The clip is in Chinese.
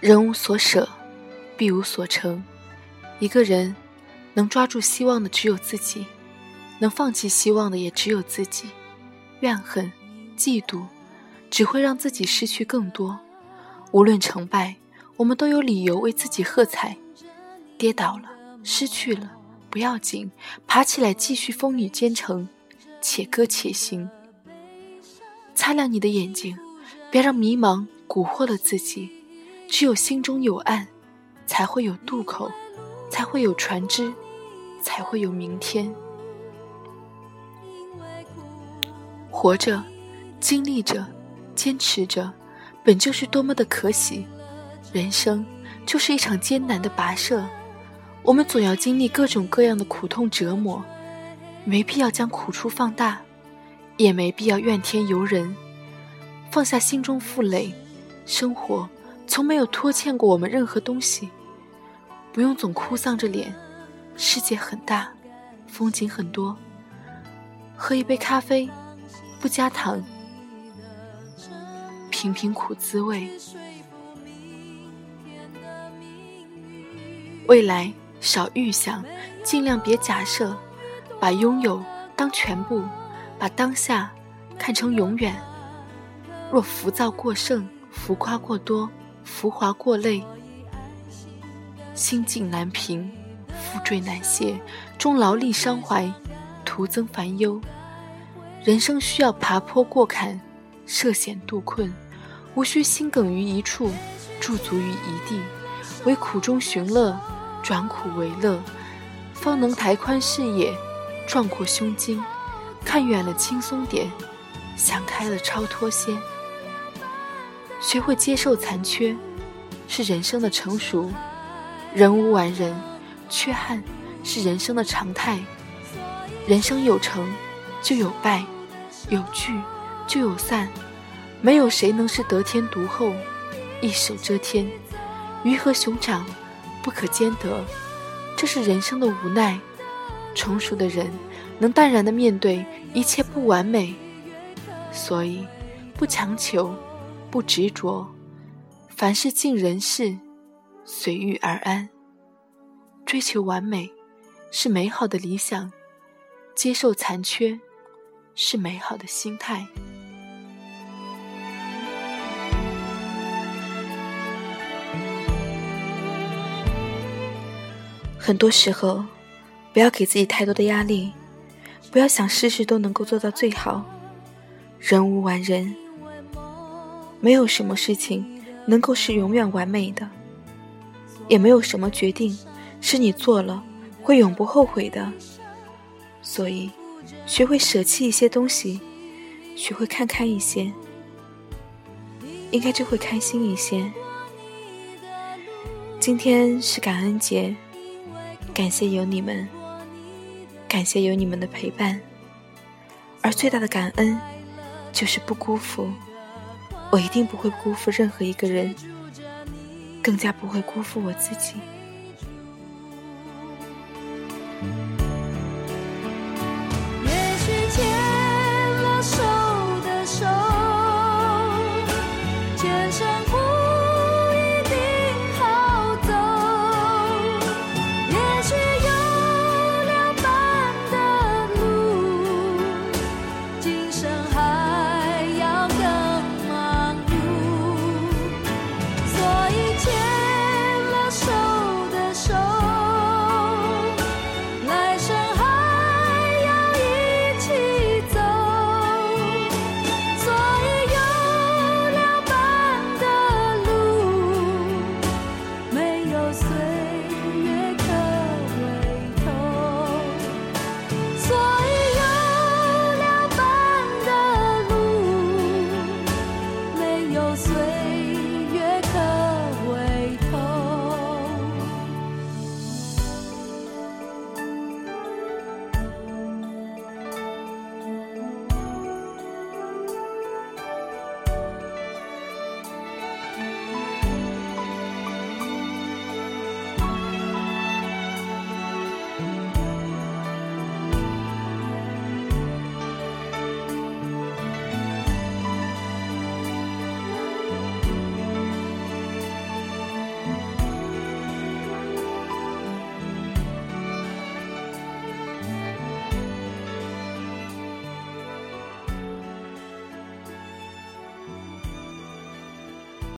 人无所舍，必无所成。一个人能抓住希望的只有自己，能放弃希望的也只有自己。怨恨、嫉妒，只会让自己失去更多。无论成败，我们都有理由为自己喝彩。跌倒了，失去了，不要紧，爬起来继续风雨兼程，且歌且行。擦亮你的眼睛，别让迷茫蛊惑了自己。只有心中有岸，才会有渡口，才会有船只，才会有明天。活着，经历着，坚持着，本就是多么的可喜。人生就是一场艰难的跋涉，我们总要经历各种各样的苦痛折磨，没必要将苦处放大，也没必要怨天尤人，放下心中负累，生活。从没有拖欠过我们任何东西，不用总哭丧着脸。世界很大，风景很多。喝一杯咖啡，不加糖，品品苦滋味。未来少预想，尽量别假设，把拥有当全部，把当下看成永远。若浮躁过盛，浮夸过多。浮华过累，心境难平，负坠难卸，终劳力伤怀，徒增烦忧。人生需要爬坡过坎，涉险渡困，无需心梗于一处，驻足于一地，唯苦中寻乐，转苦为乐，方能抬宽视野，壮阔胸襟，看远了轻松点，想开了超脱些。学会接受残缺，是人生的成熟。人无完人，缺憾是人生的常态。人生有成，就有败；有聚，就有散。没有谁能是得天独厚，一手遮天。鱼和熊掌，不可兼得。这是人生的无奈。成熟的人，能淡然的面对一切不完美，所以不强求。不执着，凡事尽人事，随遇而安。追求完美是美好的理想，接受残缺是美好的心态。很多时候，不要给自己太多的压力，不要想事事都能够做到最好。人无完人。没有什么事情能够是永远完美的，也没有什么决定是你做了会永不后悔的。所以，学会舍弃一些东西，学会看开一些，应该就会开心一些。今天是感恩节，感谢有你们，感谢有你们的陪伴，而最大的感恩就是不辜负。我一定不会辜负任何一个人，更加不会辜负我自己。